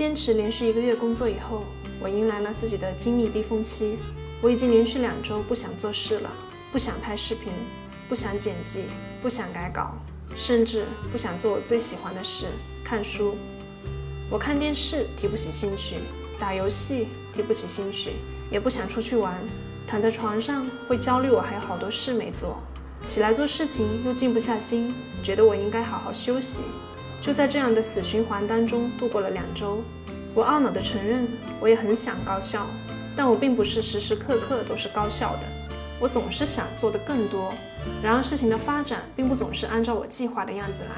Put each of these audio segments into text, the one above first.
坚持连续一个月工作以后，我迎来了自己的精力低峰期。我已经连续两周不想做事了，不想拍视频，不想剪辑，不想改稿，甚至不想做我最喜欢的事——看书。我看电视提不起兴趣，打游戏提不起兴趣，也不想出去玩。躺在床上会焦虑，我还有好多事没做；起来做事情又静不下心，觉得我应该好好休息。就在这样的死循环当中度过了两周，我懊恼地承认，我也很想高效，但我并不是时时刻刻都是高效的。我总是想做的更多，然而事情的发展并不总是按照我计划的样子来。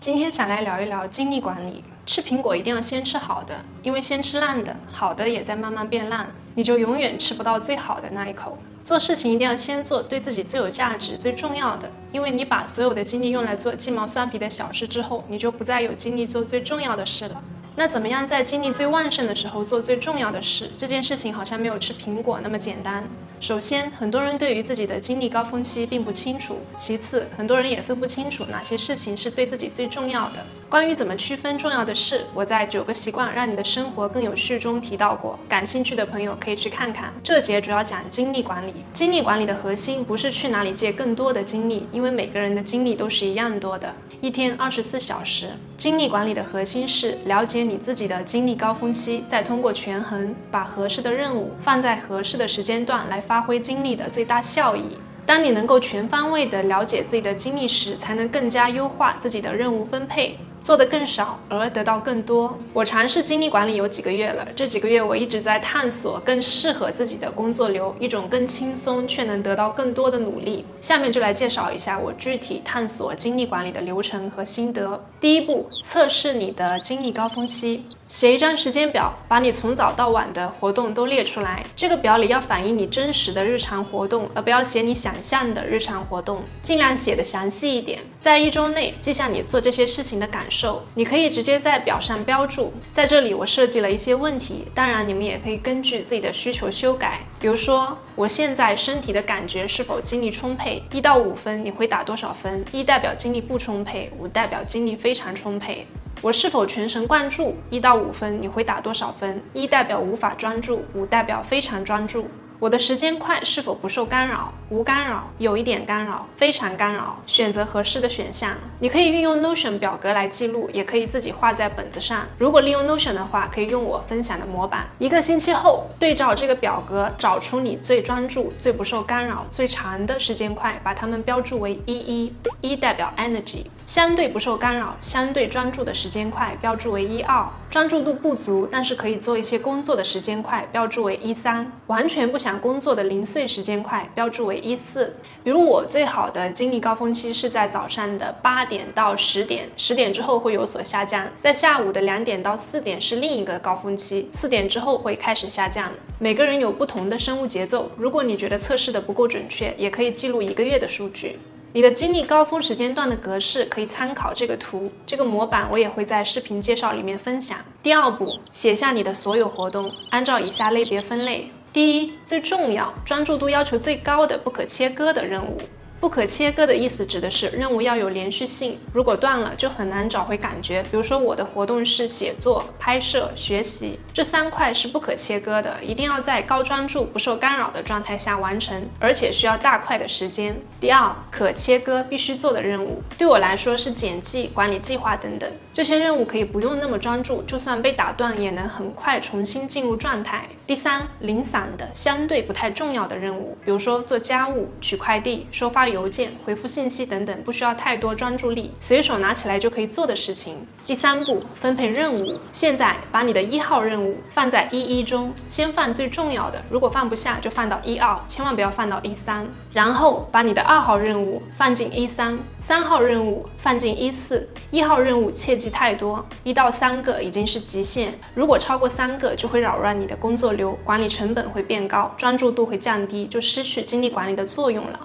今天想来聊一聊精力管理。吃苹果一定要先吃好的，因为先吃烂的，好的也在慢慢变烂，你就永远吃不到最好的那一口。做事情一定要先做对自己最有价值、最重要的，因为你把所有的精力用来做鸡毛蒜皮的小事之后，你就不再有精力做最重要的事了。那怎么样在精力最旺盛的时候做最重要的事？这件事情好像没有吃苹果那么简单。首先，很多人对于自己的精力高峰期并不清楚；其次，很多人也分不清楚哪些事情是对自己最重要的。关于怎么区分重要的事，我在《九个习惯让你的生活更有序》中提到过，感兴趣的朋友可以去看看。这节主要讲精力管理。精力管理的核心不是去哪里借更多的精力，因为每个人的精力都是一样多的，一天二十四小时。精力管理的核心是了解你自己的精力高峰期，再通过权衡，把合适的任务放在合适的时间段来发挥精力的最大效益。当你能够全方位地了解自己的精力时，才能更加优化自己的任务分配。做的更少而得到更多。我尝试精力管理有几个月了，这几个月我一直在探索更适合自己的工作流，一种更轻松却能得到更多的努力。下面就来介绍一下我具体探索精力管理的流程和心得。第一步，测试你的精力高峰期。写一张时间表，把你从早到晚的活动都列出来。这个表里要反映你真实的日常活动，而不要写你想象的日常活动，尽量写的详细一点。在一周内记下你做这些事情的感受。你可以直接在表上标注。在这里我设计了一些问题，当然你们也可以根据自己的需求修改。比如说，我现在身体的感觉是否精力充沛？一到五分，你会打多少分？一代表精力不充沛，五代表精力非常充沛。我是否全神贯注？一到五分，你会打多少分？一代表无法专注，五代表非常专注。我的时间块是否不受干扰？无干扰，有一点干扰，非常干扰。选择合适的选项。你可以运用 Notion 表格来记录，也可以自己画在本子上。如果利用 Notion 的话，可以用我分享的模板。一个星期后，对照这个表格，找出你最专注、最不受干扰、最长的时间块，把它们标注为一一一，代表 Energy。相对不受干扰、相对专注的时间块标注为一二，专注度不足但是可以做一些工作的时间块标注为一三，完全不想工作的零碎时间块标注为一四。比如我最好的精力高峰期是在早上的八点到十点，十点之后会有所下降，在下午的两点到四点是另一个高峰期，四点之后会开始下降。每个人有不同的生物节奏，如果你觉得测试的不够准确，也可以记录一个月的数据。你的精力高峰时间段的格式可以参考这个图，这个模板我也会在视频介绍里面分享。第二步，写下你的所有活动，按照以下类别分类：第一，最重要、专注度要求最高的、不可切割的任务。不可切割的意思指的是任务要有连续性，如果断了就很难找回感觉。比如说我的活动是写作、拍摄、学习，这三块是不可切割的，一定要在高专注、不受干扰的状态下完成，而且需要大块的时间。第二，可切割必须做的任务，对我来说是剪辑、管理计划等等，这些任务可以不用那么专注，就算被打断也能很快重新进入状态。第三，零散的、相对不太重要的任务，比如说做家务、取快递、收发。邮件回复信息等等，不需要太多专注力，随手拿起来就可以做的事情。第三步，分配任务。现在把你的一号任务放在一一中，先放最重要的，如果放不下就放到一二，千万不要放到一三。然后把你的二号任务放进一三，三号任务放进一四，一号任务切记太多，一到三个已经是极限，如果超过三个就会扰乱你的工作流，管理成本会变高，专注度会降低，就失去精力管理的作用了。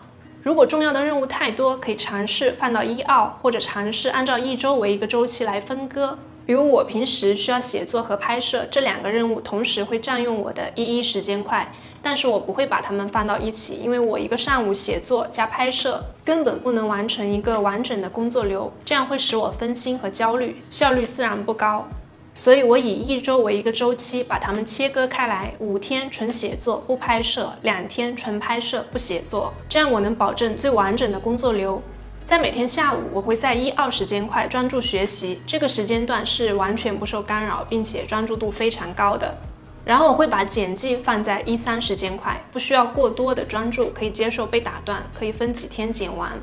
如果重要的任务太多，可以尝试放到一二，或者尝试按照一周为一个周期来分割。比如我平时需要写作和拍摄这两个任务，同时会占用我的一一时间块，但是我不会把它们放到一起，因为我一个上午写作加拍摄，根本不能完成一个完整的工作流，这样会使我分心和焦虑，效率自然不高。所以我以一周为一个周期，把它们切割开来，五天纯写作不拍摄，两天纯拍摄不写作，这样我能保证最完整的工作流。在每天下午，我会在一二时间块专注学习，这个时间段是完全不受干扰，并且专注度非常高的。然后我会把剪辑放在一三时间块，不需要过多的专注，可以接受被打断，可以分几天剪完。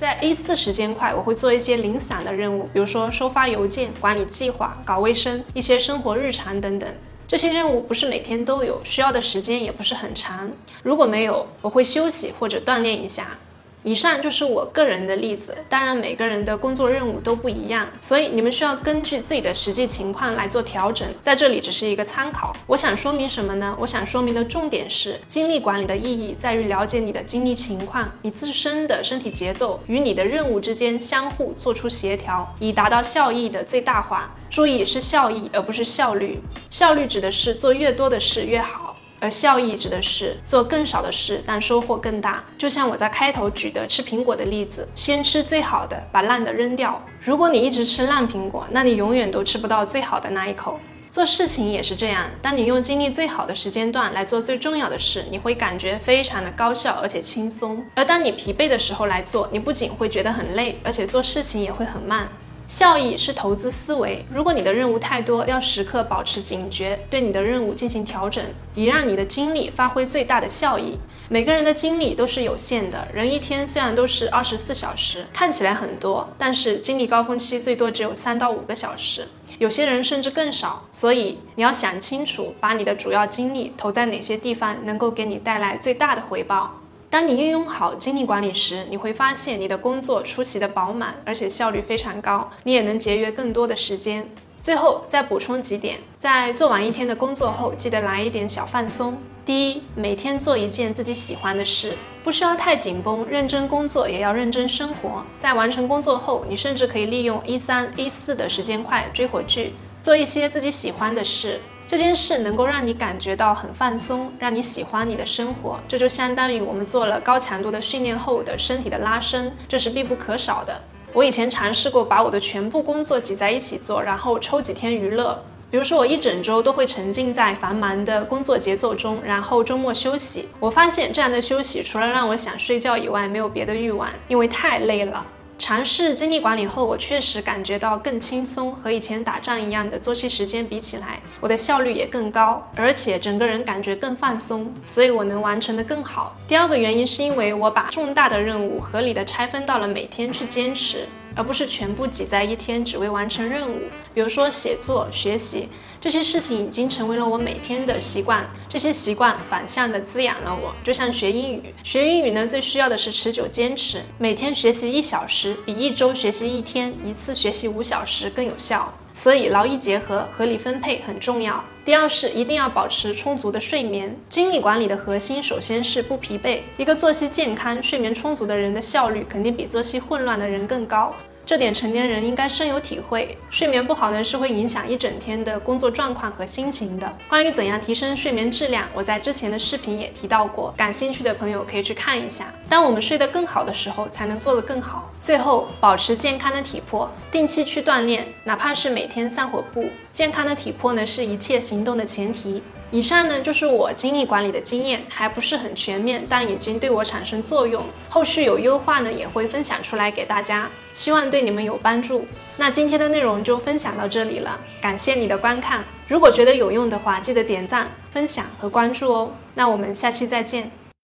在 A 四时间块，我会做一些零散的任务，比如说收发邮件、管理计划、搞卫生、一些生活日常等等。这些任务不是每天都有，需要的时间也不是很长。如果没有，我会休息或者锻炼一下。以上就是我个人的例子，当然每个人的工作任务都不一样，所以你们需要根据自己的实际情况来做调整。在这里只是一个参考。我想说明什么呢？我想说明的重点是，精力管理的意义在于了解你的精力情况，你自身的身体节奏与你的任务之间相互做出协调，以达到效益的最大化。注意是效益而不是效率，效率指的是做越多的事越好。而效益指的是做更少的事，但收获更大。就像我在开头举的吃苹果的例子，先吃最好的，把烂的扔掉。如果你一直吃烂苹果，那你永远都吃不到最好的那一口。做事情也是这样，当你用精力最好的时间段来做最重要的事，你会感觉非常的高效而且轻松。而当你疲惫的时候来做，你不仅会觉得很累，而且做事情也会很慢。效益是投资思维。如果你的任务太多，要时刻保持警觉，对你的任务进行调整，以让你的精力发挥最大的效益。每个人的精力都是有限的，人一天虽然都是二十四小时，看起来很多，但是精力高峰期最多只有三到五个小时，有些人甚至更少。所以你要想清楚，把你的主要精力投在哪些地方，能够给你带来最大的回报。当你运用好精力管理时，你会发现你的工作出奇的饱满，而且效率非常高，你也能节约更多的时间。最后再补充几点，在做完一天的工作后，记得来一点小放松。第一，每天做一件自己喜欢的事，不需要太紧绷，认真工作也要认真生活。在完成工作后，你甚至可以利用一三一四的时间块追会剧，做一些自己喜欢的事。这件事能够让你感觉到很放松，让你喜欢你的生活，这就相当于我们做了高强度的训练后的身体的拉伸，这是必不可少的。我以前尝试过把我的全部工作挤在一起做，然后抽几天娱乐，比如说我一整周都会沉浸在繁忙的工作节奏中，然后周末休息。我发现这样的休息除了让我想睡觉以外，没有别的欲望，因为太累了。尝试精力管理后，我确实感觉到更轻松，和以前打仗一样的作息时间比起来，我的效率也更高，而且整个人感觉更放松，所以我能完成的更好。第二个原因是因为我把重大的任务合理的拆分到了每天去坚持。而不是全部挤在一天，只为完成任务。比如说写作、学习这些事情，已经成为了我每天的习惯。这些习惯反向的滋养了我，就像学英语。学英语呢，最需要的是持久坚持。每天学习一小时，比一周学习一天、一次学习五小时更有效。所以劳逸结合、合理分配很重要。第二是一定要保持充足的睡眠。精力管理的核心首先是不疲惫。一个作息健康、睡眠充足的人的效率肯定比作息混乱的人更高。这点成年人应该深有体会。睡眠不好呢，是会影响一整天的工作状况和心情的。关于怎样提升睡眠质量，我在之前的视频也提到过，感兴趣的朋友可以去看一下。当我们睡得更好的时候，才能做得更好。最后，保持健康的体魄，定期去锻炼，哪怕是每天散会步。健康的体魄呢，是一切行动的前提。以上呢就是我精力管理的经验，还不是很全面，但已经对我产生作用。后续有优化呢，也会分享出来给大家，希望对你们有帮助。那今天的内容就分享到这里了，感谢你的观看。如果觉得有用的话，记得点赞、分享和关注哦。那我们下期再见。